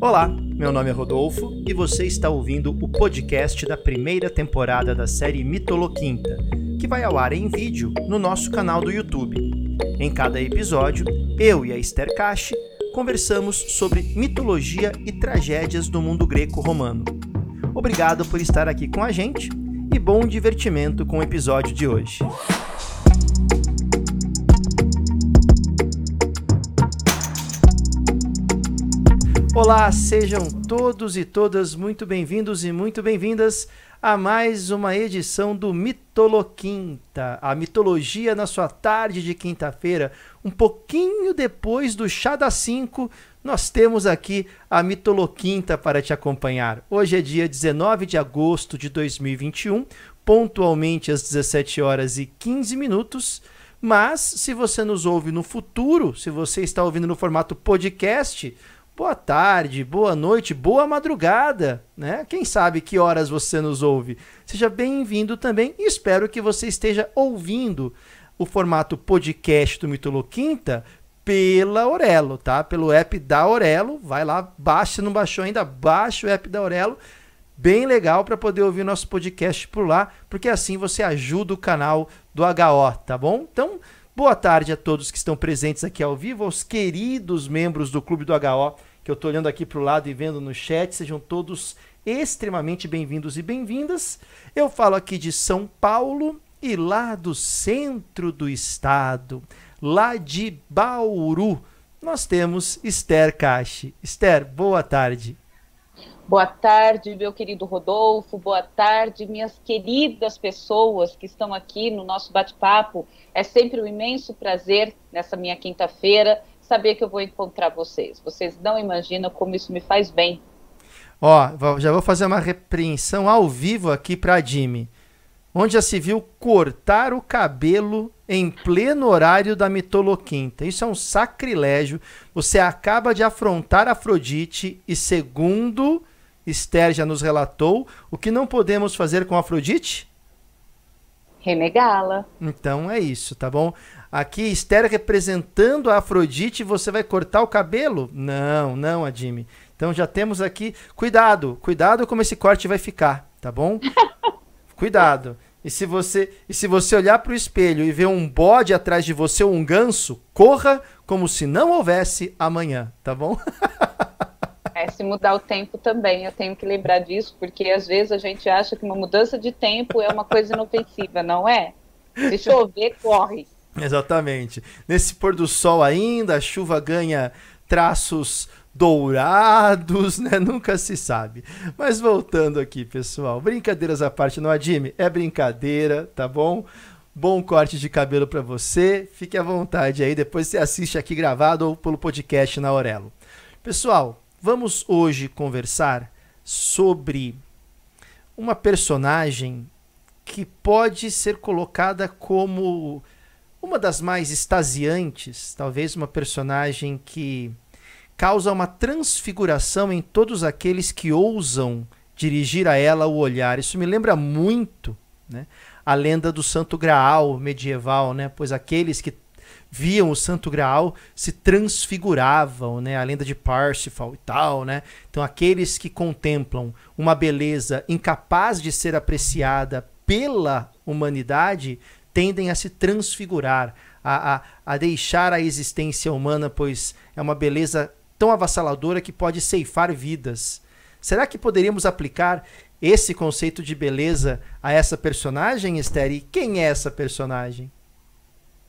Olá, meu nome é Rodolfo e você está ouvindo o podcast da primeira temporada da série Mitoloquinta, que vai ao ar em vídeo no nosso canal do YouTube. Em cada episódio, eu e a Esther Cache conversamos sobre mitologia e tragédias do mundo greco-romano. Obrigado por estar aqui com a gente e bom divertimento com o episódio de hoje. Olá, sejam todos e todas muito bem-vindos e muito bem-vindas a mais uma edição do Mitoloquinta, a mitologia na sua tarde de quinta-feira, um pouquinho depois do chá das 5, nós temos aqui a Mitoloquinta para te acompanhar. Hoje é dia 19 de agosto de 2021, pontualmente às 17 horas e 15 minutos. Mas se você nos ouve no futuro, se você está ouvindo no formato podcast, boa tarde, boa noite, boa madrugada, né? Quem sabe que horas você nos ouve? Seja bem-vindo também e espero que você esteja ouvindo o formato podcast do Mitoloquinta pela Aurelo, tá? Pelo app da Aurelo, vai lá, baixa, se não baixou ainda, baixa o app da Aurelo. Bem legal para poder ouvir nosso podcast por lá, porque assim você ajuda o canal do HO, tá bom? Então, Boa tarde a todos que estão presentes aqui ao vivo, aos queridos membros do Clube do HO, que eu estou olhando aqui para o lado e vendo no chat. Sejam todos extremamente bem-vindos e bem-vindas. Eu falo aqui de São Paulo e lá do centro do estado, lá de Bauru, nós temos Esther Cache. Esther, boa tarde. Boa tarde, meu querido Rodolfo. Boa tarde, minhas queridas pessoas que estão aqui no nosso bate-papo. É sempre um imenso prazer nessa minha quinta-feira saber que eu vou encontrar vocês. Vocês não imaginam como isso me faz bem. Ó, já vou fazer uma repreensão ao vivo aqui para Jimmy. Onde já se viu cortar o cabelo em pleno horário da mitoloquinta. Isso é um sacrilégio. Você acaba de afrontar Afrodite e segundo Esther já nos relatou, o que não podemos fazer com Afrodite? Renegá-la. Então é isso, tá bom? Aqui, Esther representando a Afrodite, você vai cortar o cabelo? Não, não, Adime. Então já temos aqui. Cuidado, cuidado como esse corte vai ficar, tá bom? cuidado. E se você, e se você olhar para o espelho e ver um bode atrás de você ou um ganso, corra como se não houvesse amanhã, tá bom? É, se mudar o tempo também, eu tenho que lembrar disso, porque às vezes a gente acha que uma mudança de tempo é uma coisa inofensiva, não é? Se chover, corre. Exatamente. Nesse pôr do sol ainda, a chuva ganha traços dourados, né? Nunca se sabe. Mas voltando aqui, pessoal, brincadeiras à parte, não adime, é brincadeira, tá bom? Bom corte de cabelo para você. Fique à vontade aí, depois você assiste aqui gravado ou pelo podcast na Aurelo. Pessoal, Vamos hoje conversar sobre uma personagem que pode ser colocada como uma das mais extasiantes, talvez uma personagem que causa uma transfiguração em todos aqueles que ousam dirigir a ela o olhar. Isso me lembra muito né, a lenda do Santo Graal medieval, né, pois aqueles que viam o Santo Graal se transfiguravam, né? A lenda de Parsifal e tal, né? Então aqueles que contemplam uma beleza incapaz de ser apreciada pela humanidade tendem a se transfigurar, a, a, a deixar a existência humana, pois é uma beleza tão avassaladora que pode ceifar vidas. Será que poderíamos aplicar esse conceito de beleza a essa personagem, Esther? E quem é essa personagem?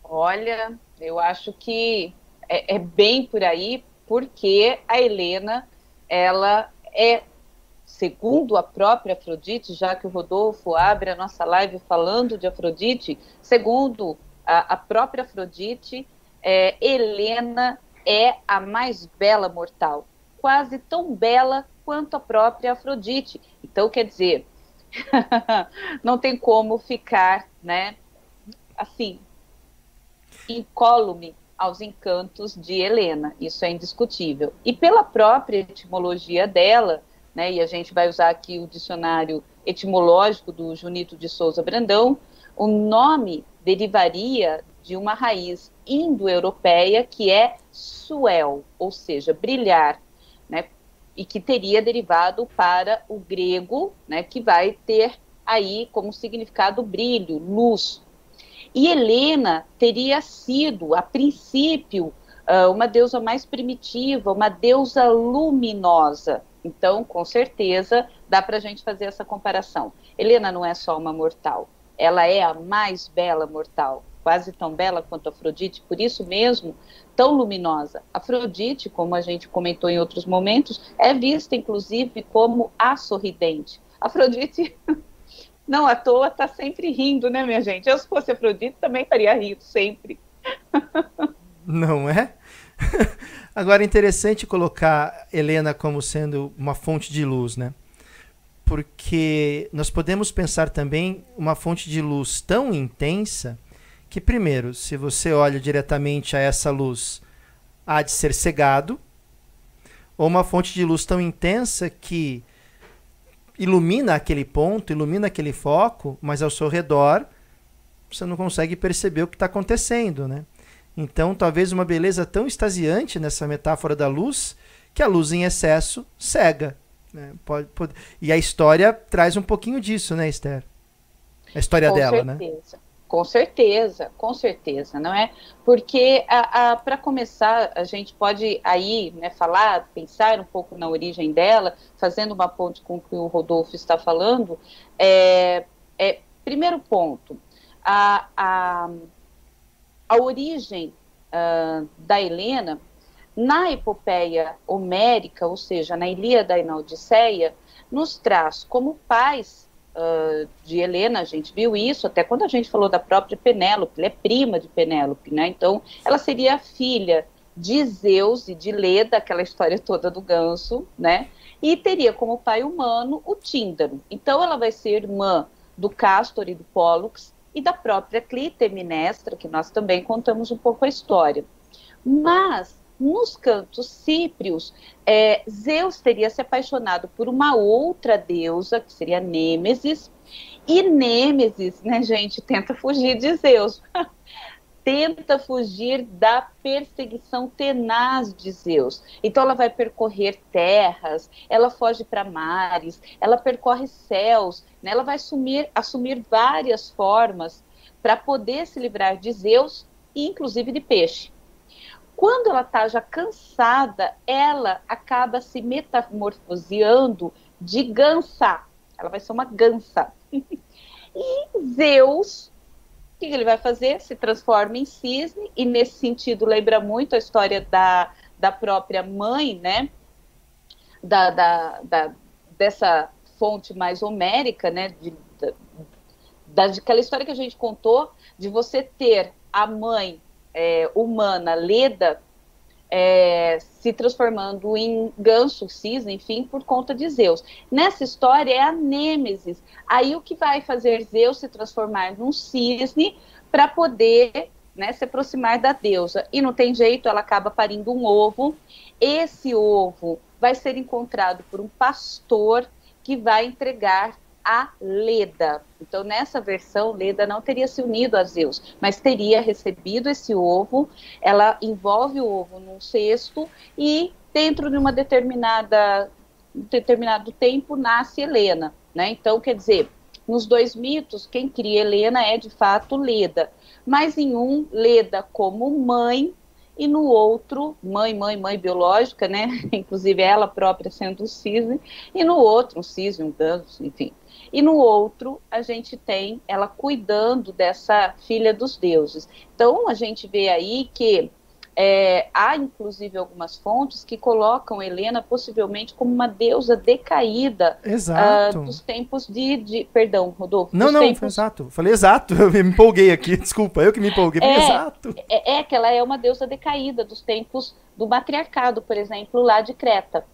Olha, eu acho que é, é bem por aí, porque a Helena, ela é segundo a própria Afrodite, já que o Rodolfo abre a nossa live falando de Afrodite, segundo a, a própria Afrodite, é, Helena é a mais bela mortal, quase tão bela quanto a própria Afrodite. Então, quer dizer, não tem como ficar, né, assim, incólume aos encantos de Helena, isso é indiscutível. E pela própria etimologia dela, né, e a gente vai usar aqui o dicionário etimológico do Junito de Souza Brandão, o nome derivaria de uma raiz indo-europeia que é suel, ou seja, brilhar, né? E que teria derivado para o grego, né? Que vai ter aí como significado brilho, luz. E Helena teria sido, a princípio, ah, uma deusa mais primitiva, uma deusa luminosa. Então, com certeza, dá para a gente fazer essa comparação. Helena não é só uma mortal, ela é a mais bela mortal, quase tão bela quanto Afrodite, por isso mesmo tão luminosa. Afrodite, como a gente comentou em outros momentos, é vista inclusive como a sorridente. Afrodite, não à toa, está sempre rindo, né, minha gente? Eu, se fosse Afrodite, também estaria rindo sempre. Não é? Agora é interessante colocar Helena como sendo uma fonte de luz, né? Porque nós podemos pensar também uma fonte de luz tão intensa que, primeiro, se você olha diretamente a essa luz, há de ser cegado, ou uma fonte de luz tão intensa que ilumina aquele ponto, ilumina aquele foco, mas ao seu redor você não consegue perceber o que está acontecendo, né? Então, talvez uma beleza tão extasiante nessa metáfora da luz que a luz em excesso cega. Né? Pode, pode... E a história traz um pouquinho disso, né, Esther? A história com dela, né? certeza. né? Com certeza, com certeza, não é? Porque para começar, a gente pode aí né, falar, pensar um pouco na origem dela, fazendo uma ponte com o que o Rodolfo está falando. É, é primeiro ponto, a, a a origem uh, da Helena, na epopeia homérica, ou seja, na Ilíada e na Odisseia, nos traz como pais uh, de Helena, a gente viu isso até quando a gente falou da própria Penélope, ela é prima de Penélope, né? Então, ela seria filha de Zeus e de Leda, aquela história toda do ganso, né? E teria como pai humano o Tíndaro. Então, ela vai ser irmã do Castor e do Pólux, e da própria Clitemnestra, que nós também contamos um pouco a história. Mas, nos cantos cíprios, é, Zeus teria se apaixonado por uma outra deusa, que seria Nêmesis, e Nêmesis, né, gente, tenta fugir de Zeus. tenta fugir da perseguição tenaz de Zeus. Então ela vai percorrer terras, ela foge para mares, ela percorre céus, né? ela vai assumir, assumir várias formas para poder se livrar de Zeus inclusive de peixe. Quando ela está já cansada, ela acaba se metamorfoseando de gansa. Ela vai ser uma gansa. e Zeus o que ele vai fazer? Se transforma em cisne, e nesse sentido lembra muito a história da, da própria mãe, né? Da, da, da dessa fonte mais homérica, né? De, da, daquela história que a gente contou, de você ter a mãe é, humana, Leda, é, se transformando em ganso, cisne, enfim, por conta de Zeus. Nessa história é a Nêmesis. Aí o que vai fazer Zeus se transformar num cisne para poder né, se aproximar da deusa. E não tem jeito, ela acaba parindo um ovo. Esse ovo vai ser encontrado por um pastor que vai entregar a Leda. Então, nessa versão, Leda não teria se unido a Zeus, mas teria recebido esse ovo. Ela envolve o ovo num cesto e, dentro de uma determinada um determinado tempo, nasce Helena. Né? Então, quer dizer, nos dois mitos, quem cria Helena é de fato Leda. Mas em um, Leda como mãe e no outro, mãe, mãe, mãe biológica, né? Inclusive ela própria sendo um cisne, e no outro, um cisne, um ganso, enfim. E no outro, a gente tem ela cuidando dessa filha dos deuses. Então, a gente vê aí que é, há inclusive algumas fontes que colocam Helena possivelmente como uma deusa decaída uh, dos tempos de, de, Perdão, Rodolfo. Não, não, tempos... exato. Falei exato, eu me empolguei aqui, desculpa, eu que me empolguei. É, exato. É, é que ela é uma deusa decaída dos tempos do matriarcado, por exemplo, lá de Creta.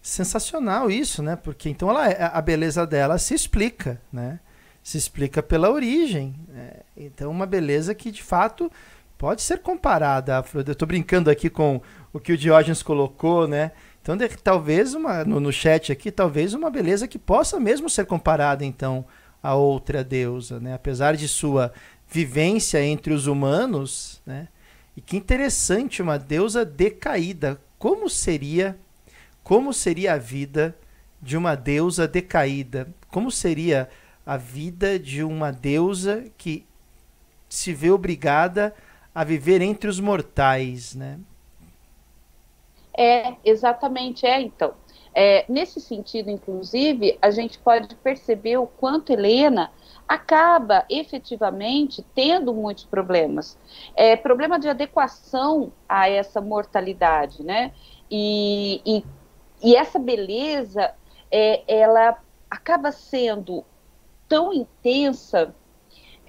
Sensacional isso, né? Porque então ela, é, a beleza dela se explica, né? Se explica pela origem. Né? Então, uma beleza que de fato pode ser comparada Afrodite. Eu estou brincando aqui com o que o Diógenes colocou, né? Então, de, talvez uma, no, no chat aqui, talvez uma beleza que possa mesmo ser comparada, então, a outra deusa, né? Apesar de sua vivência entre os humanos, né? E que interessante, uma deusa decaída. Como seria, como seria a vida de uma deusa decaída? Como seria a vida de uma deusa que se vê obrigada a viver entre os mortais, né? É, exatamente, é então. É, nesse sentido, inclusive, a gente pode perceber o quanto Helena acaba efetivamente tendo muitos problemas. É, problema de adequação a essa mortalidade, né? E, e, e essa beleza, é, ela acaba sendo tão intensa,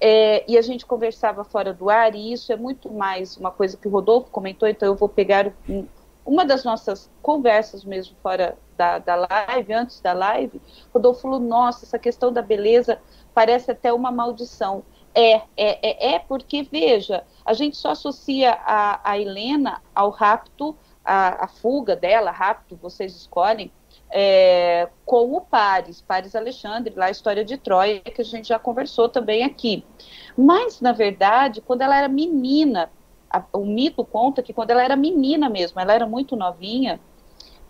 é, e a gente conversava fora do ar, e isso é muito mais uma coisa que o Rodolfo comentou, então eu vou pegar um, uma das nossas conversas mesmo fora da, da live, antes da live, Rodolfo falou, nossa, essa questão da beleza parece até uma maldição. É, é, é, é porque, veja, a gente só associa a, a Helena ao rapto, a, a fuga dela, rapto, vocês escolhem, é, com o Paris, Paris Alexandre, lá a história de Troia, que a gente já conversou também aqui. Mas, na verdade, quando ela era menina, a, o mito conta que quando ela era menina mesmo, ela era muito novinha,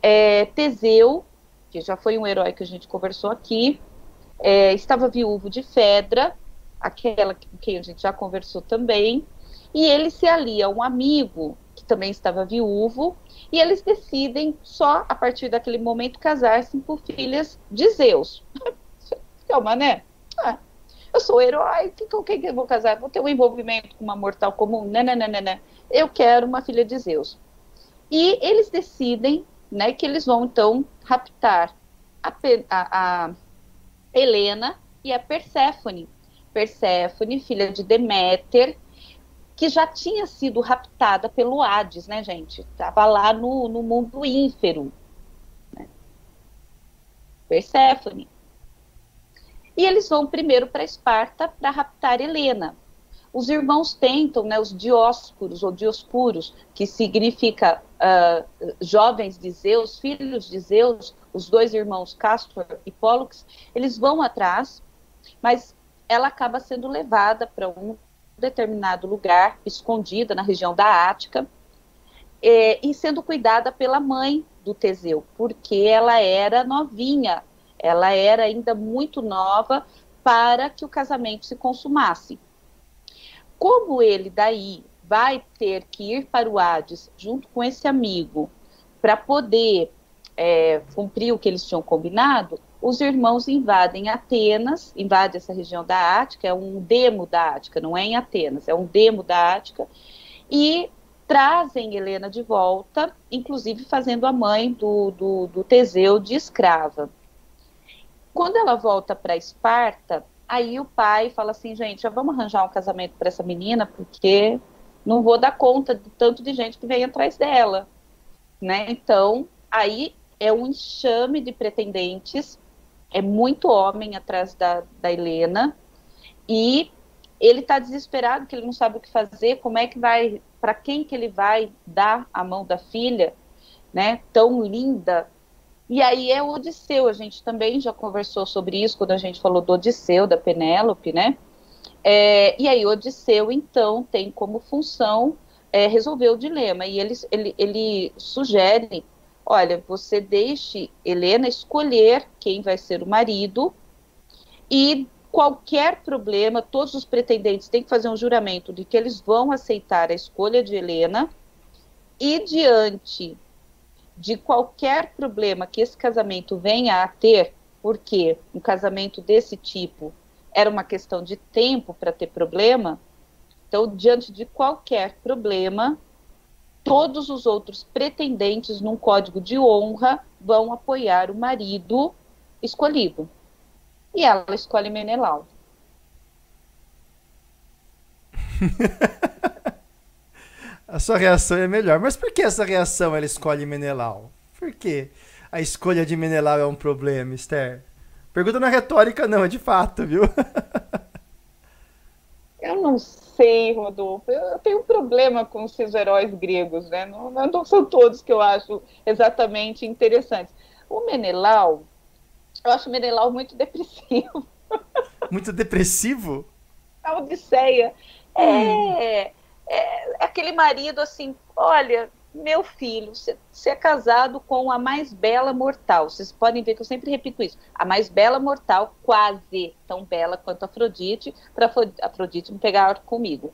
é, Teseu, que já foi um herói que a gente conversou aqui, é, estava viúvo de Fedra, aquela com quem a gente já conversou também, e ele se alia a um amigo também estava viúvo, e eles decidem só a partir daquele momento casar-se por filhas de Zeus. Calma, né? Ah, eu sou herói, com quem que eu vou casar? Vou ter um envolvimento com uma mortal comum? Não, não, não, não. Eu quero uma filha de Zeus. E eles decidem né, que eles vão então raptar a, a, a Helena e a Perséfone. Perséfone, filha de Deméter, que já tinha sido raptada pelo Hades, né, gente? Estava lá no, no mundo ínfero. Né? Perséfone. E eles vão primeiro para Esparta para raptar Helena. Os irmãos tentam, né, os Dióscuros ou Dioscuros, que significa uh, jovens de Zeus, filhos de Zeus, os dois irmãos Castor e Pollux, eles vão atrás, mas ela acaba sendo levada para um determinado lugar, escondida na região da Ática, é, e sendo cuidada pela mãe do Teseu, porque ela era novinha, ela era ainda muito nova para que o casamento se consumasse. Como ele daí vai ter que ir para o Hades junto com esse amigo para poder é, cumprir o que eles tinham combinado, os irmãos invadem Atenas, invadem essa região da Ática, é um demo da Ática, não é em Atenas, é um demo da Ática, e trazem Helena de volta, inclusive fazendo a mãe do, do, do Teseu de escrava. Quando ela volta para Esparta, aí o pai fala assim, gente, já vamos arranjar um casamento para essa menina, porque não vou dar conta de tanto de gente que vem atrás dela, né? Então, aí é um enxame de pretendentes, é muito homem atrás da, da Helena, e ele está desesperado, que ele não sabe o que fazer, como é que vai, para quem que ele vai dar a mão da filha, né, tão linda. E aí é o Odisseu, a gente também já conversou sobre isso quando a gente falou do Odisseu, da Penélope, né? É, e aí Odisseu, então, tem como função é, resolver o dilema, e ele, ele, ele sugere olha, você deixe Helena escolher quem vai ser o marido e qualquer problema, todos os pretendentes têm que fazer um juramento de que eles vão aceitar a escolha de Helena. E diante de qualquer problema que esse casamento venha a ter, porque um casamento desse tipo era uma questão de tempo para ter problema, então diante de qualquer problema, todos os outros pretendentes num código de honra vão apoiar o marido escolhido. E ela escolhe Menelau. a sua reação é melhor. Mas por que essa reação ela escolhe Menelau? Por que a escolha de Menelau é um problema, Esther? Pergunta na retórica, não, é de fato, viu? Eu não sei, Rodolfo. Eu tenho um problema com esses heróis gregos, né? Não, não são todos que eu acho exatamente interessantes. O Menelau, eu acho o Menelau muito depressivo. Muito depressivo? a Odisseia. É, hum. é, é, aquele marido assim, olha, meu filho, você é casado com a mais bela mortal. Vocês podem ver que eu sempre repito isso. A mais bela mortal, quase tão bela quanto Afrodite, para Afrodite não pegar comigo.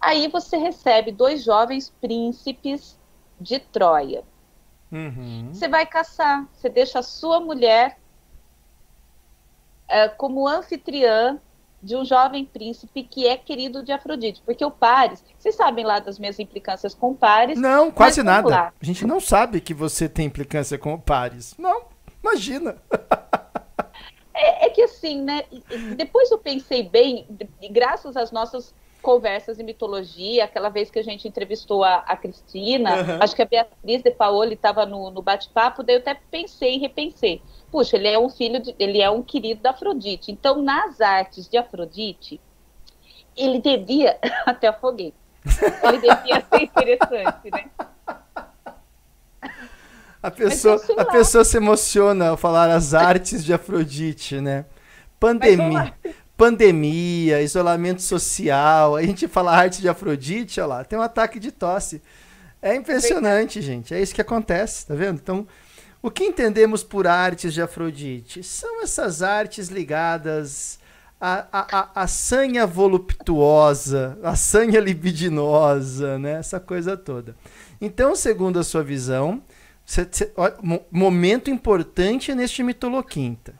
Aí você recebe dois jovens príncipes de Troia. Uhum. Você vai caçar, você deixa a sua mulher é, como anfitriã de um jovem príncipe que é querido de Afrodite. Porque o Paris, vocês sabem lá das minhas implicâncias com Paris. Não, quase nada. Lá. A gente não sabe que você tem implicância com o Paris. Não, imagina. É, é que assim, né? Depois eu pensei bem, graças às nossas conversas em mitologia, aquela vez que a gente entrevistou a, a Cristina, uhum. acho que a Beatriz de Paoli estava no, no bate-papo, daí eu até pensei e repensei. Puxa, ele é um filho, de, ele é um querido da Afrodite. Então, nas artes de Afrodite, ele devia, até afoguei, ele devia ser interessante, né? A pessoa, a pessoa se emociona ao falar as artes de Afrodite, né? Pandemia, pandemia, isolamento social, a gente fala arte de Afrodite, olha lá, tem um ataque de tosse. É impressionante, gente. É isso que acontece, tá vendo? Então, o que entendemos por artes de Afrodite? São essas artes ligadas à, à, à, sanha voluptuosa, à sanha libidinosa, né? essa coisa toda. Então, segundo a sua visão, cê, cê, ó, momento importante neste mitoloquinta.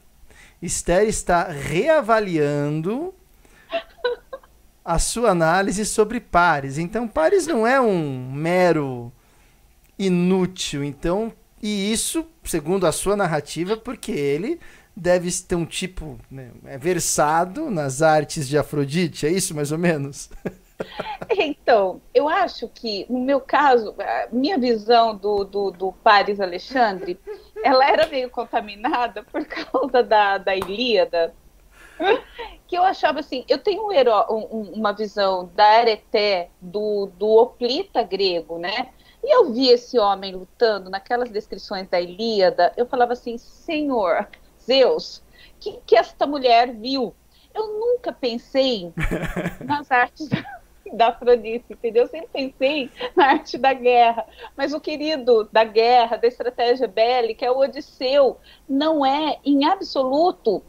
Esther está reavaliando a sua análise sobre Pares. Então, Pares não é um mero inútil. Então, e isso, segundo a sua narrativa, porque ele deve ter um tipo né, é versado nas artes de Afrodite, é isso mais ou menos? Então, eu acho que, no meu caso, a minha visão do, do, do Paris Alexandre, ela era meio contaminada por causa da, da Ilíada, que eu achava assim, eu tenho um um, uma visão da Areté, do, do Oplita grego, né? E eu vi esse homem lutando naquelas descrições da Ilíada, eu falava assim, Senhor, Zeus, o que, que esta mulher viu? Eu nunca pensei nas artes da Afrodite, entendeu? Eu sempre pensei na arte da guerra, mas o querido da guerra, da estratégia bélica, é o Odisseu, não é em absoluto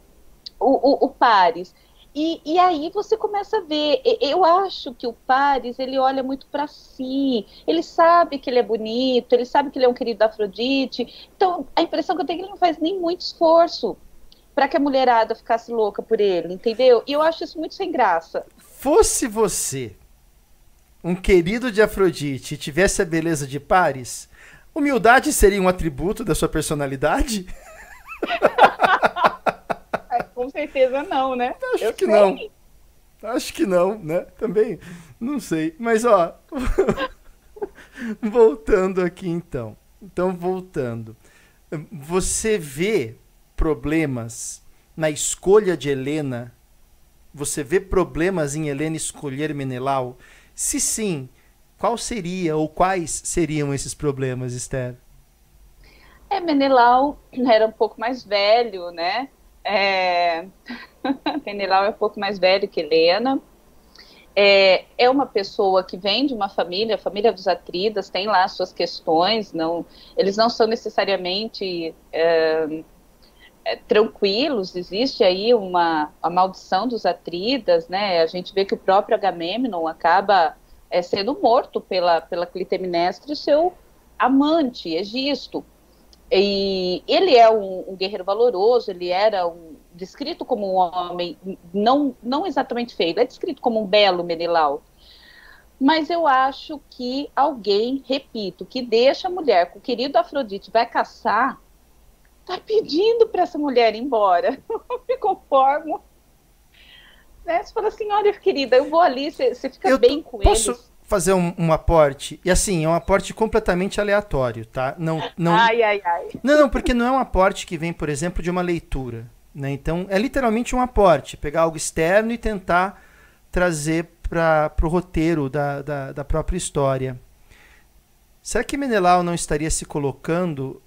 o, o, o Paris. E, e, aí você começa a ver. Eu acho que o Paris ele olha muito para si. Ele sabe que ele é bonito, ele sabe que ele é um querido da Afrodite. Então a impressão que eu tenho é que ele não faz nem muito esforço para que a mulherada ficasse louca por ele, entendeu? E eu acho isso muito sem graça. Fosse você um querido de Afrodite e tivesse a beleza de Paris, humildade seria um atributo da sua personalidade? Com certeza não, né? Acho Eu que sei. não. Acho que não, né? Também não sei. Mas ó, voltando aqui então. Então voltando. Você vê problemas na escolha de Helena? Você vê problemas em Helena escolher Menelau? Se sim, qual seria ou quais seriam esses problemas, Esther? É, Menelau era um pouco mais velho, né? É... Menelau é um pouco mais velho que Helena. É, é uma pessoa que vem de uma família, a família dos Atridas tem lá suas questões, não, eles não são necessariamente é, é, tranquilos, existe aí uma a maldição dos Atridas, né? A gente vê que o próprio Agamemnon acaba é, sendo morto pela, pela Clitemnestra, seu amante, Egisto. E ele é um, um, guerreiro valoroso, ele era um, descrito como um homem, não, não exatamente feio, é descrito como um belo Menelau. Mas eu acho que alguém, repito, que deixa a mulher com o querido Afrodite vai caçar, tá pedindo para essa mulher ir embora. Não me conformo. Né? Você fala assim, olha, querida, eu vou ali, você, você fica eu bem com posso eles. Fazer um, um, aporte? E assim, é um aporte completamente aleatório, tá? Não, não, ai, ai, ai. Não, não, porque não é um aporte que vem, por exemplo, de uma leitura. Né? Então, é literalmente um aporte. Pegar algo externo e tentar trazer para o roteiro da, da, da própria história. Será que Menelau não estaria se colocando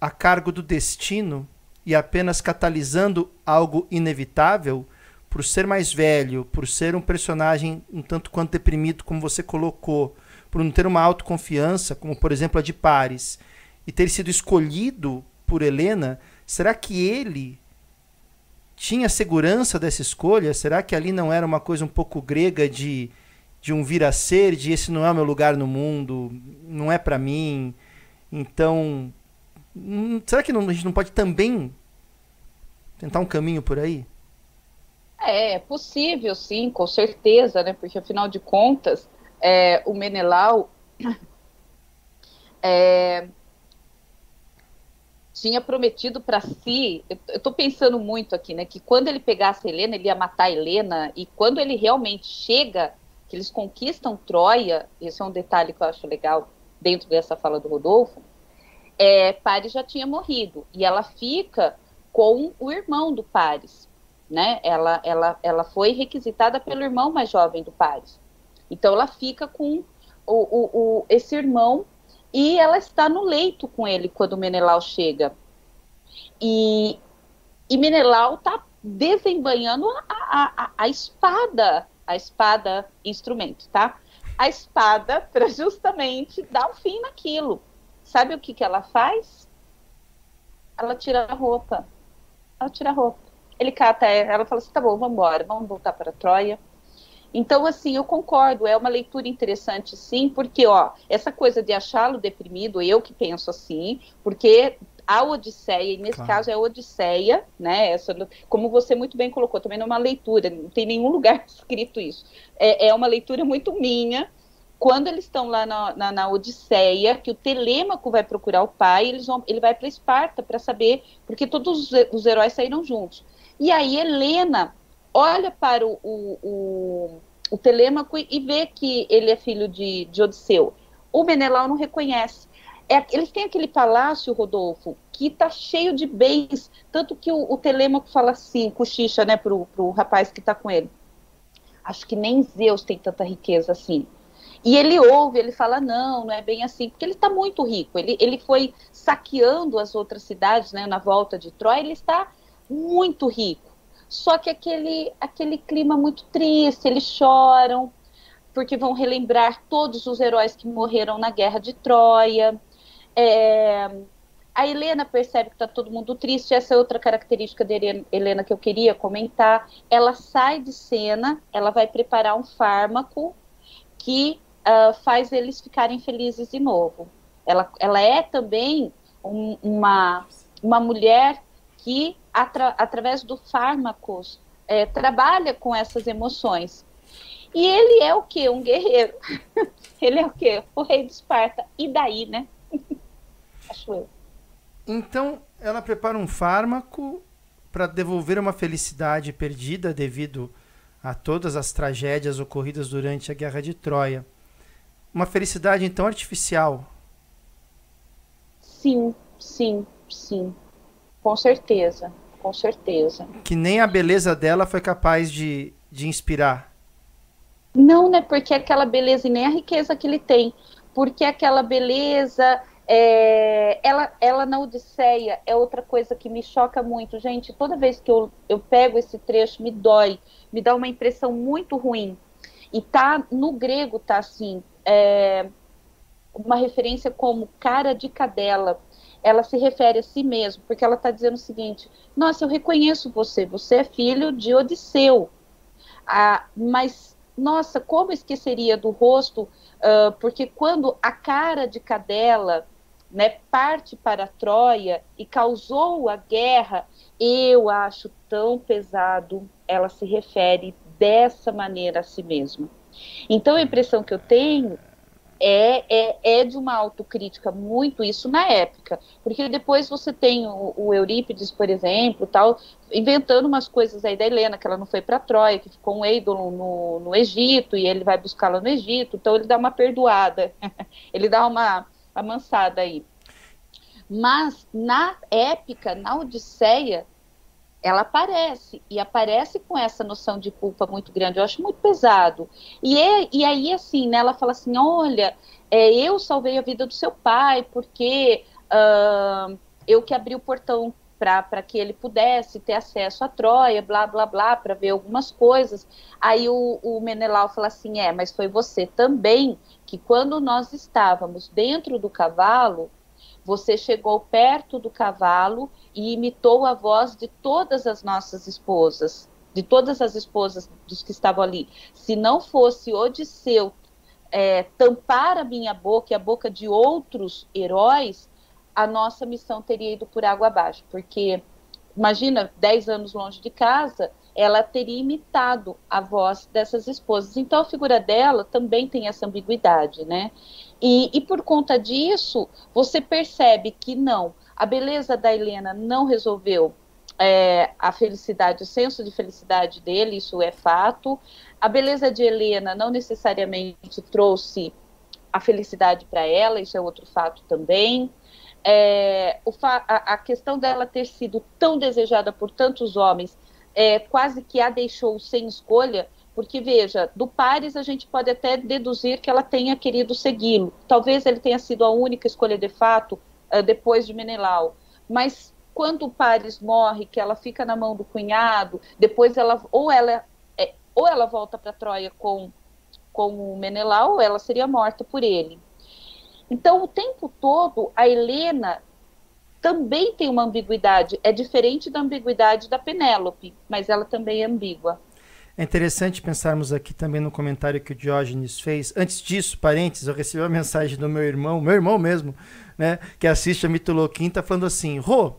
a cargo do destino e apenas catalisando algo inevitável, por ser mais velho, por ser um personagem um tanto quanto deprimido, como você colocou, por não ter uma autoconfiança, como por exemplo a de Paris, e ter sido escolhido por Helena, será que ele tinha segurança dessa escolha? Será que ali não era uma coisa um pouco grega de, de um vir a ser, de esse não é o meu lugar no mundo, não é para mim? Então, hum, será que não, a gente não pode também tentar um caminho por aí? É, é possível, sim, com certeza, né? Porque afinal de contas, é, o Menelau é, tinha prometido para si, eu estou pensando muito aqui, né, que quando ele pegasse a Helena, ele ia matar a Helena, e quando ele realmente chega, que eles conquistam Troia, esse é um detalhe que eu acho legal dentro dessa fala do Rodolfo, é, Paris já tinha morrido, e ela fica com o irmão do Paris, né, ela, ela, ela foi requisitada pelo irmão mais jovem do Paris, então ela fica com o, o, o esse irmão e ela está no leito com ele quando Menelau chega. E, e Menelau está desembanhando a, a, a, espada, a espada instrumento, tá? A espada para justamente dar um fim naquilo. Sabe o que, que ela faz? Ela tira a roupa. Ela tira a roupa. Ele cata ela fala assim: tá bom, vamos embora, vamos voltar para Troia. Então, assim, eu concordo, é uma leitura interessante, sim, porque, ó, essa coisa de achá-lo deprimido, eu que penso assim, porque a Odisseia, e nesse claro. caso é a Odisseia, né? Essa, como você muito bem colocou, também não é uma leitura, não tem nenhum lugar escrito isso. É, é uma leitura muito minha. Quando eles estão lá na, na, na, Odisseia, que o Telêmaco vai procurar o pai, eles vão, ele vai para Esparta para saber, porque todos os, os heróis saíram juntos. E aí Helena olha para o, o, o, o Telêmaco e vê que ele é filho de, de Odisseu. O Menelau não reconhece. É, eles têm aquele palácio, Rodolfo, que está cheio de bens, tanto que o, o Telêmaco fala assim, cochicha, né, pro, pro rapaz que está com ele. Acho que nem Zeus tem tanta riqueza assim. E ele ouve, ele fala, não, não é bem assim, porque ele está muito rico. Ele, ele foi saqueando as outras cidades, né, na volta de Troia, ele está muito rico. Só que aquele, aquele clima muito triste, eles choram, porque vão relembrar todos os heróis que morreram na guerra de Troia. É, a Helena percebe que está todo mundo triste, essa é outra característica da Helena que eu queria comentar. Ela sai de cena, ela vai preparar um fármaco que uh, faz eles ficarem felizes de novo. Ela, ela é também um, uma, uma mulher que atra através do fármacos, é, trabalha com essas emoções. E ele é o que? Um guerreiro. ele é o que? O rei de Esparta. E daí, né? Acho eu. Então, ela prepara um fármaco para devolver uma felicidade perdida devido a todas as tragédias ocorridas durante a Guerra de Troia. Uma felicidade, então, artificial. Sim, sim, sim. Com certeza, com certeza. Que nem a beleza dela foi capaz de, de inspirar. Não, né? Porque aquela beleza e nem a riqueza que ele tem. Porque aquela beleza, é, ela, ela na Odisseia é outra coisa que me choca muito. Gente, toda vez que eu, eu pego esse trecho, me dói, me dá uma impressão muito ruim. E tá no grego, tá assim, é, uma referência como cara de cadela ela se refere a si mesma, porque ela está dizendo o seguinte: Nossa, eu reconheço você, você é filho de Odisseu. Ah, mas, nossa, como esqueceria do rosto? Uh, porque quando a cara de cadela né, parte para Troia e causou a guerra, eu acho tão pesado. Ela se refere dessa maneira a si mesma. Então, a impressão que eu tenho é, é, é de uma autocrítica muito isso na época, porque depois você tem o, o Eurípides, por exemplo, tal, inventando umas coisas aí da Helena, que ela não foi para Troia, que ficou um ídolo no, no Egito, e ele vai buscá-la no Egito, então ele dá uma perdoada, ele dá uma amansada aí. Mas na épica, na Odisseia, ela aparece e aparece com essa noção de culpa muito grande. Eu acho muito pesado. E, é, e aí, assim, né, ela fala assim: olha, é, eu salvei a vida do seu pai porque uh, eu que abri o portão para que ele pudesse ter acesso a Troia, blá, blá, blá, para ver algumas coisas. Aí o, o Menelau fala assim: é, mas foi você também que, quando nós estávamos dentro do cavalo, você chegou perto do cavalo e imitou a voz de todas as nossas esposas, de todas as esposas dos que estavam ali. Se não fosse Odisseu é, tampar a minha boca e a boca de outros heróis, a nossa missão teria ido por água abaixo, porque imagina, 10 anos longe de casa, ela teria imitado a voz dessas esposas. Então a figura dela também tem essa ambiguidade, né? E, e por conta disso, você percebe que não, a beleza da Helena não resolveu é, a felicidade, o senso de felicidade dele, isso é fato. A beleza de Helena não necessariamente trouxe a felicidade para ela, isso é outro fato também. É, fa a, a, questão dela ter sido tão desejada por tantos homens, é, quase que a deixou sem escolha, porque veja, do Paris a gente pode até deduzir que ela tenha querido segui-lo. Talvez ele tenha sido a única escolha de fato uh, depois de Menelau. Mas quando o Paris morre, que ela fica na mão do cunhado, depois ela ou ela é, ou ela volta para Troia com com o Menelau, ou ela seria morta por ele. Então, o tempo todo, a Helena também tem uma ambiguidade. É diferente da ambiguidade da Penélope, mas ela também é ambígua. É interessante pensarmos aqui também no comentário que o Diógenes fez. Antes disso, parênteses, eu recebi uma mensagem do meu irmão, meu irmão mesmo, né, que assiste a Mitoloquinta, falando assim: Rô,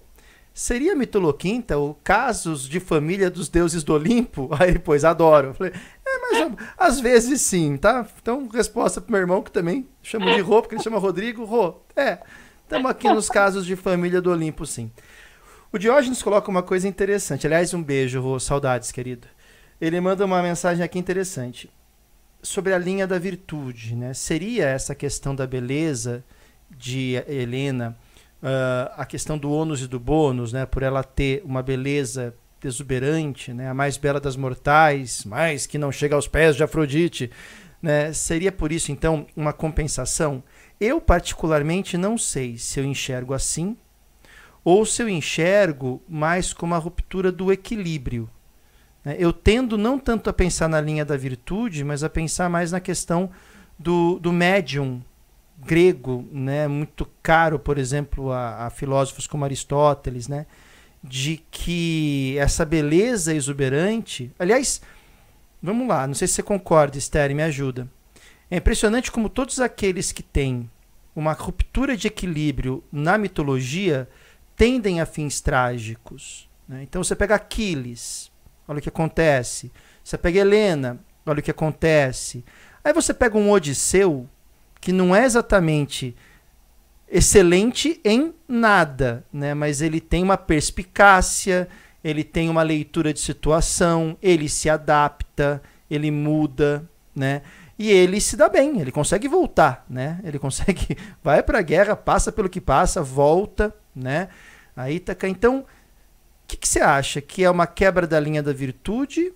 seria Mitoloquinta o casos de família dos deuses do Olimpo? Aí, pois, adoro. Eu falei, é, mas às vezes sim, tá? Então, resposta pro meu irmão, que também chamo de Rô, porque ele chama Rodrigo, Rô. É, estamos aqui nos casos de família do Olimpo, sim. O Diógenes coloca uma coisa interessante. Aliás, um beijo, Rô, saudades, querido. Ele manda uma mensagem aqui interessante sobre a linha da virtude, né? Seria essa questão da beleza de Helena, uh, a questão do ônus e do bônus, né? Por ela ter uma beleza exuberante, né? A mais bela das mortais, mais que não chega aos pés de Afrodite, né? Seria por isso então uma compensação? Eu particularmente não sei se eu enxergo assim ou se eu enxergo mais como a ruptura do equilíbrio, né? Eu tendo não tanto a pensar na linha da virtude, mas a pensar mais na questão do, do médium grego, né? muito caro, por exemplo, a, a filósofos como Aristóteles, né? de que essa beleza exuberante. Aliás, vamos lá, não sei se você concorda, Esther, me ajuda. É impressionante como todos aqueles que têm uma ruptura de equilíbrio na mitologia tendem a fins trágicos. Né? Então você pega Aquiles, olha o que acontece. Você pega Helena, olha o que acontece. Aí você pega um Odisseu, que não é exatamente excelente em nada, né? mas ele tem uma perspicácia, ele tem uma leitura de situação, ele se adapta, ele muda, né? E ele se dá bem, ele consegue voltar, né? Ele consegue, vai para a guerra, passa pelo que passa, volta, né? Aí tá então que, que você acha? Que é uma quebra da linha da virtude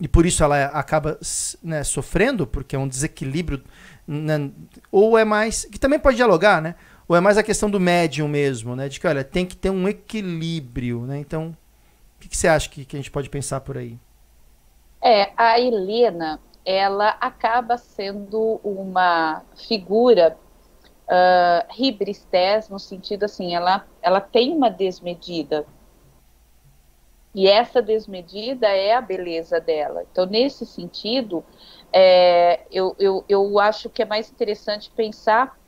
e por isso ela acaba né, sofrendo, porque é um desequilíbrio. Né, ou é mais. que também pode dialogar, né? Ou é mais a questão do médium mesmo, né? De que, olha, tem que ter um equilíbrio, né? Então, o que, que você acha que, que a gente pode pensar por aí? É, a Helena, ela acaba sendo uma figura uh, ribristés, no sentido assim, ela, ela tem uma desmedida, e essa desmedida é a beleza dela. Então, nesse sentido, é, eu, eu, eu acho que é mais interessante pensar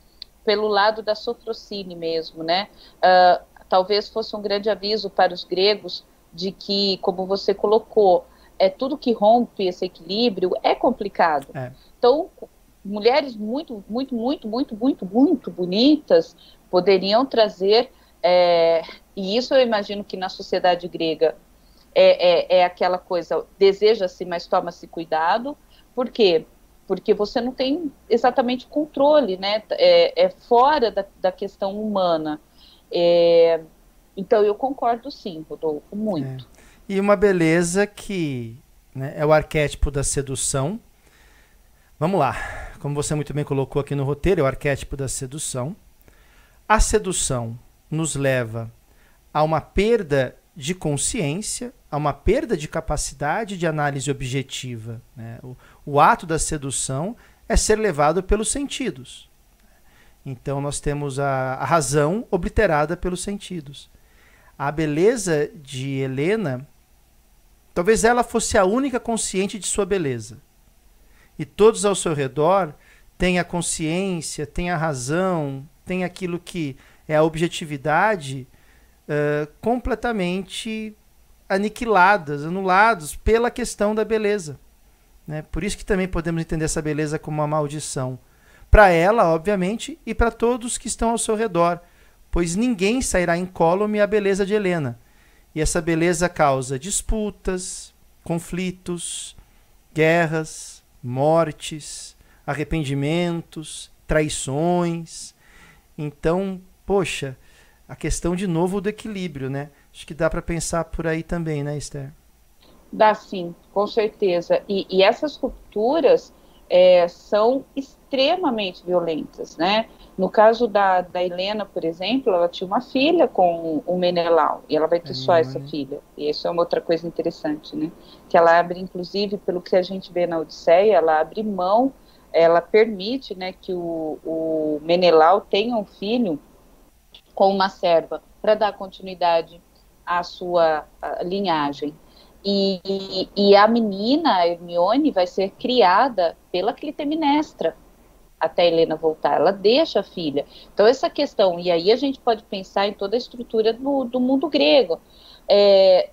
pelo lado da sofrocine mesmo, né? Uh, talvez fosse um grande aviso para os gregos de que, como você colocou, é tudo que rompe esse equilíbrio é complicado. É. Então, mulheres muito, muito, muito, muito, muito, muito bonitas poderiam trazer, é, e isso eu imagino que na sociedade grega é, é, é aquela coisa, deseja-se, mas toma-se cuidado. Por quê? Porque você não tem exatamente controle, né? É, é fora da, da, questão humana. É, então eu concordo sim, Rodolfo, muito. E uma beleza que né, é o arquétipo da sedução. Vamos lá, como você muito bem colocou aqui no roteiro, é o arquétipo da sedução. A sedução nos leva há uma perda de consciência, há uma perda de capacidade de análise objetiva. Né? O, o ato da sedução é ser levado pelos sentidos. Então nós temos a, a razão obliterada pelos sentidos. A beleza de Helena, talvez ela fosse a única consciente de sua beleza. E todos ao seu redor têm a consciência, têm a razão, têm aquilo que é a objetividade uh, completamente aniquiladas, anulados pela questão da beleza. Né? Por isso que também podemos entender essa beleza como uma maldição. Para ela, obviamente, e para todos que estão ao seu redor, pois ninguém sairá incólume à beleza de Helena. E essa beleza causa disputas, conflitos, guerras, mortes, arrependimentos, traições. Então, poxa, a questão de novo do equilíbrio, né? Acho que dá para pensar por aí também, né, Esther? Dá sim, com certeza. E, e essas rupturas é, são extremamente violentas, né? No caso da, da Helena, por exemplo, ela tinha uma filha com o Menelau, e ela vai ter é só essa né? filha. E isso é uma outra coisa interessante, né? Que ela abre, inclusive, pelo que a gente vê na Odisseia, ela abre mão, ela permite, né, que o, o Menelau tenha um filho com uma serva para dar continuidade à sua à linhagem. E, e, e, a menina, a Hermione, vai ser criada pela Clitemnestra até Helena voltar. Ela deixa a filha. Então, essa questão, e aí a gente pode pensar em toda a estrutura do, do mundo grego. É,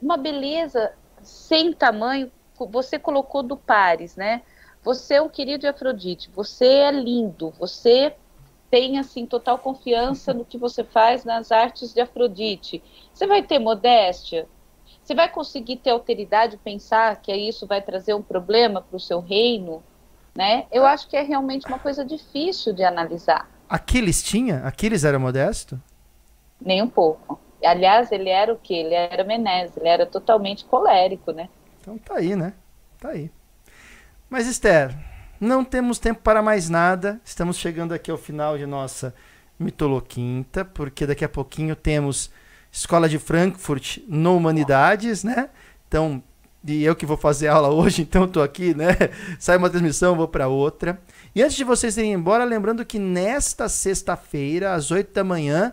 uma beleza sem tamanho, você colocou do pares, né? Você é um querido de Afrodite, você é lindo, você tem assim total confiança no que você faz nas artes de Afrodite. Você vai ter modéstia? Você vai conseguir ter alteridade, pensar que isso vai trazer um problema para o seu reino? Né? Eu acho que é realmente uma coisa difícil de analisar. Aquiles tinha? Aquiles era modesto? Nem um pouco. Aliás, ele era o quê? Ele era Menés, ele era totalmente colérico, né? Então tá aí, né? Tá aí. Mas Esther, não temos tempo para mais nada. Estamos chegando aqui ao final de nossa mitoloquinta, porque daqui a pouquinho temos Escola de Frankfurt no Humanidades, né? Então, e eu que vou fazer aula hoje, então estou aqui, né? Sai uma transmissão, vou para outra. E antes de vocês irem embora, lembrando que nesta sexta-feira, às 8 da manhã,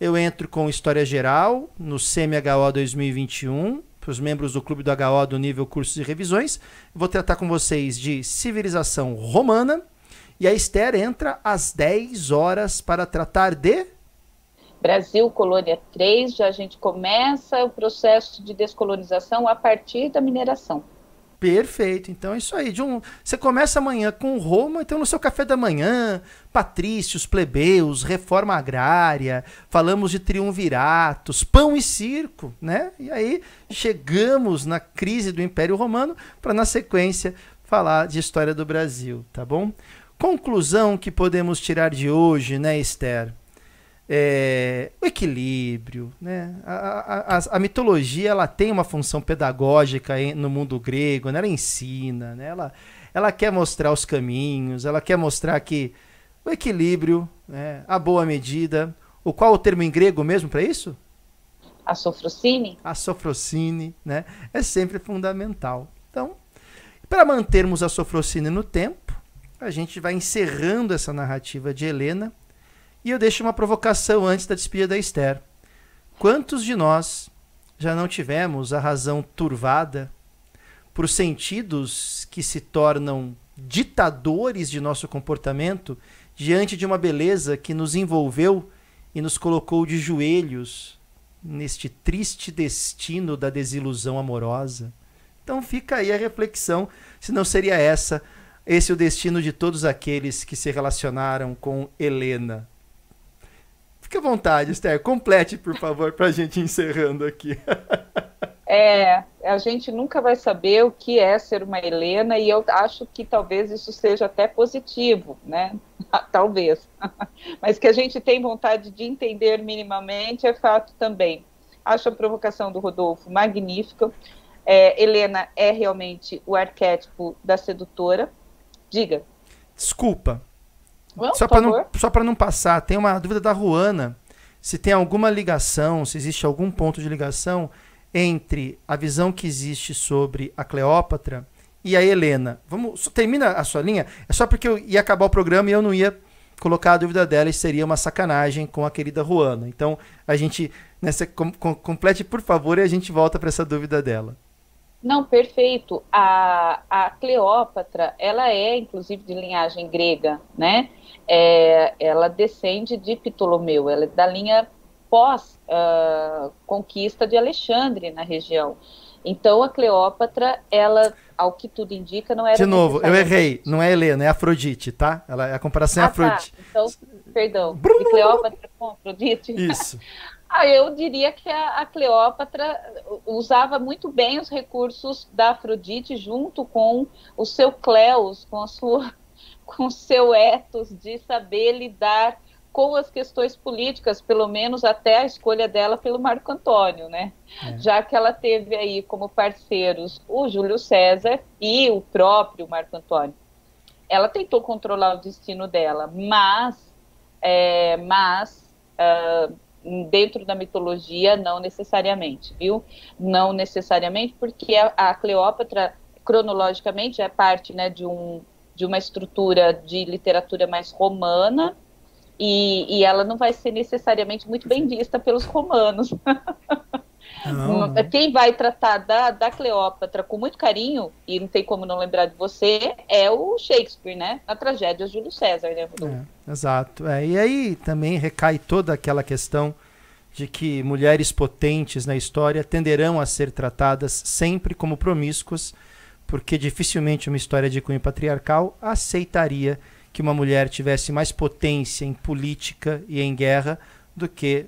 eu entro com História Geral no CMHO 2021 para os membros do Clube do HO do nível Cursos e Revisões. Vou tratar com vocês de civilização romana. E a Esther entra às 10 horas para tratar de. Brasil Colônia 3, já a gente começa o processo de descolonização a partir da mineração. Perfeito. Então é isso aí. Um, você começa amanhã com Roma, então no seu café da manhã, patrícios, plebeus, reforma agrária, falamos de triunviratos, pão e circo, né? E aí chegamos na crise do Império Romano para na sequência falar de história do Brasil, tá bom? Conclusão que podemos tirar de hoje, né, Esther? É, o equilíbrio. Né? A, a, a, mitologia ela tem uma função pedagógica no mundo grego, né? ela ensina, né? ela, ela quer mostrar os caminhos, ela quer mostrar que o equilíbrio, né? a boa medida. O qual é o termo em grego mesmo para isso? A sofrocine. A sofrocine, né? É sempre fundamental. Então, para mantermos a sofrocine no tempo, a gente vai encerrando essa narrativa de Helena e eu deixo uma provocação antes da despedida da Esther. Quantos de nós já não tivemos a razão turvada por sentidos que se tornam ditadores de nosso comportamento diante de uma beleza que nos envolveu e nos colocou de joelhos neste triste destino da desilusão amorosa? Então fica aí a reflexão, se não seria essa esse o destino de todos aqueles que se relacionaram com Helena. Fique à vontade, Esther. Complete, por favor, para a gente encerrando aqui. É, a gente nunca vai saber o que é ser uma Helena e eu acho que talvez isso seja até positivo, né? talvez. Mas que a gente tem vontade de entender minimamente é fato também. Acho a provocação do Rodolfo magnífica. É, Helena é realmente o arquétipo da sedutora. Diga. Desculpa, só para não, só não passar, tem uma dúvida da Ruana. se tem alguma ligação, se existe algum ponto de ligação entre a visão que existe sobre a Cleópatra e a Helena. Vamos, termina a sua linha. É só porque eu ia acabar o programa e eu não ia colocar a dúvida dela e seria uma sacanagem com a querida Ruana. Então, a gente nessa com, com, complete por favor e a gente volta para essa dúvida dela. Não, perfeito. A, a Cleópatra, ela é inclusive de linhagem grega, né? É, ela descende de Ptolomeu, ela é da linha pós uh, conquista de Alexandre na região. Então a Cleópatra, ela, ao que tudo indica, não era. De novo, eu errei. Não é Helena, é Afrodite, tá? Ela, a comparação é ah, é Afrodite. Tá. Então, perdão. De Cleópatra com Afrodite? Isso. ah, eu diria que a, a, Cleópatra usava muito bem os recursos da Afrodite junto com o seu Cleus, com a sua com seu ethos de saber lidar com as questões políticas, pelo menos até a escolha dela pelo Marco Antônio, né? É. Já que ela teve aí como parceiros o Júlio César e o próprio Marco Antônio. Ela tentou controlar o destino dela, mas, é, mas uh, dentro da mitologia não necessariamente, viu? Não necessariamente, porque a, a Cleópatra cronologicamente é parte, né, de um de uma estrutura de literatura mais romana e, e ela não vai ser necessariamente muito bem vista pelos romanos. Não. Quem vai tratar da, da Cleópatra com muito carinho, e não tem como não lembrar de você, é o Shakespeare, né? A tragédia de Júlio César, né? É, exato. É, e aí também recai toda aquela questão de que mulheres potentes na história tenderão a ser tratadas sempre como promíscuas, porque dificilmente uma história de cunho patriarcal aceitaria que uma mulher tivesse mais potência em política e em guerra do que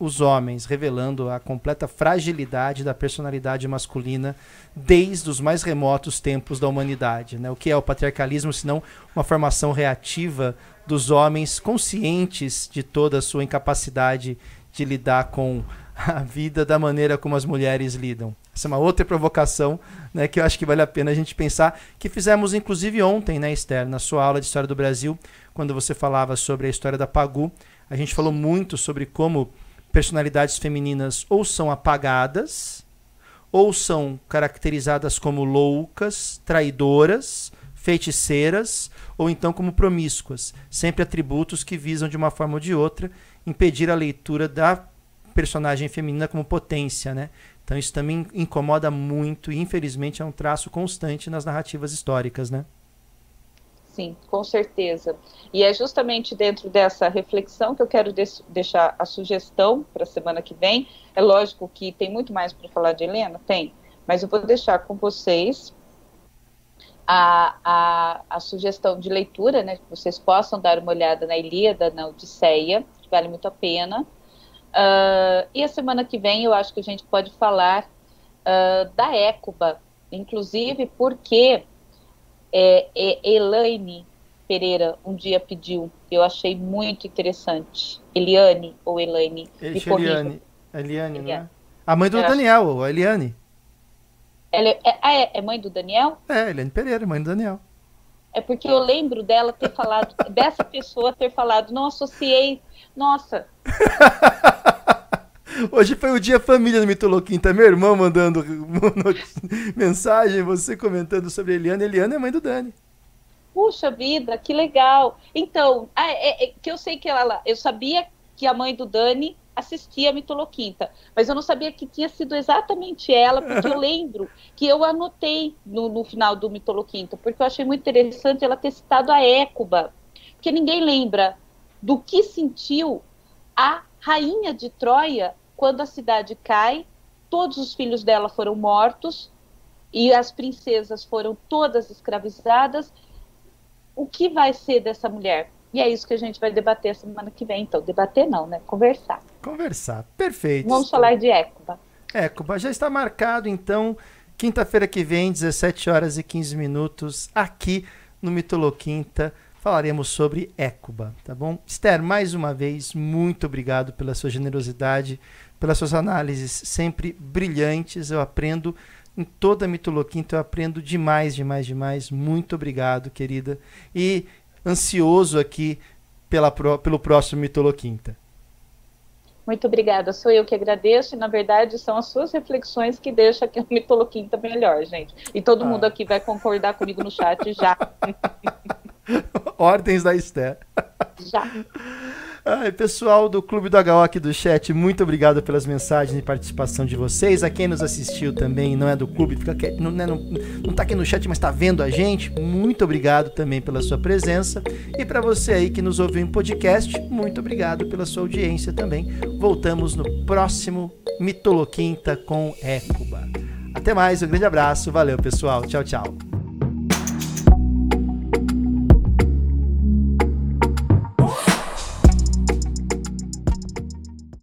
os homens, revelando a completa fragilidade da personalidade masculina desde os mais remotos tempos da humanidade. Né? O que é o patriarcalismo, senão uma formação reativa dos homens conscientes de toda a sua incapacidade de lidar com a vida da maneira como as mulheres lidam. Essa é uma outra provocação né, que eu acho que vale a pena a gente pensar, que fizemos inclusive ontem, né, Esther, na sua aula de História do Brasil, quando você falava sobre a história da Pagu. A gente falou muito sobre como personalidades femininas ou são apagadas, ou são caracterizadas como loucas, traidoras, feiticeiras, ou então como promíscuas. Sempre atributos que visam, de uma forma ou de outra, impedir a leitura da personagem feminina como potência, né? Então isso também incomoda muito e infelizmente é um traço constante nas narrativas históricas, né? Sim, com certeza. E é justamente dentro dessa reflexão que eu quero deixar a sugestão para a semana que vem. É lógico que tem muito mais para falar de Helena, tem, mas eu vou deixar com vocês a, a, a, sugestão de leitura, né, que vocês possam dar uma olhada na Ilíada, na Odisseia, que vale muito a pena. Uh, e a semana que vem eu acho que a gente pode falar uh, da Écuba, inclusive porque é, é, Elaine Pereira um dia pediu, eu achei muito interessante. Eliane ou Elaine? Eliane. Eliane, é? A mãe do eu Daniel, acho... Eliane. Ela é, é, é, mãe do Daniel? É, Eliane Pereira, mãe do Daniel. É porque eu lembro dela ter falado, dessa pessoa ter falado, não associei. Nossa, Hoje foi o dia família no Mitoloquinta. Meu irmão mandando mensagem, você comentando sobre a Eliana. Eliana é mãe do Dani. Puxa vida, que legal. Então, é, é, que eu sei que ela. Eu sabia que a mãe do Dani assistia a Mitoloquinta, mas eu não sabia que tinha sido exatamente ela, porque eu lembro que eu anotei no, no final do Mitoloquinta, porque eu achei muito interessante ela ter citado a Écuba, porque ninguém lembra do que sentiu a rainha de Troia quando a cidade cai, todos os filhos dela foram mortos e as princesas foram todas escravizadas. O que vai ser dessa mulher? E é isso que a gente vai debater semana que vem. Então, debater não, né? Conversar. Conversar, perfeito. Vamos falar de Écuba. Écuba, já está marcado, então, quinta-feira que vem, 17 horas e 15 minutos, aqui no Mitoloquinta falaremos sobre Écuba, tá bom? Esther, mais uma vez, muito obrigado pela sua generosidade, pelas suas análises sempre brilhantes. Eu aprendo em toda a mitologia, então eu aprendo demais, demais, demais. Muito obrigado, querida. E ansioso aqui pela, pelo próximo Mitoloquinta. Muito obrigada, sou eu que agradeço e na verdade são as suas reflexões que deixam aqui o Mitoloquinta melhor, gente. E todo ah. mundo aqui vai concordar comigo no chat já. Ordens da Esther. Já. Ai, pessoal do Clube do HO aqui do chat, muito obrigado pelas mensagens e participação de vocês. A quem nos assistiu também, não é do clube, fica quieto, não, né, não, não tá aqui no chat, mas está vendo a gente, muito obrigado também pela sua presença. E para você aí que nos ouviu em podcast, muito obrigado pela sua audiência também. Voltamos no próximo Mitoloquinta com Écuba. Até mais, um grande abraço, valeu pessoal, tchau, tchau.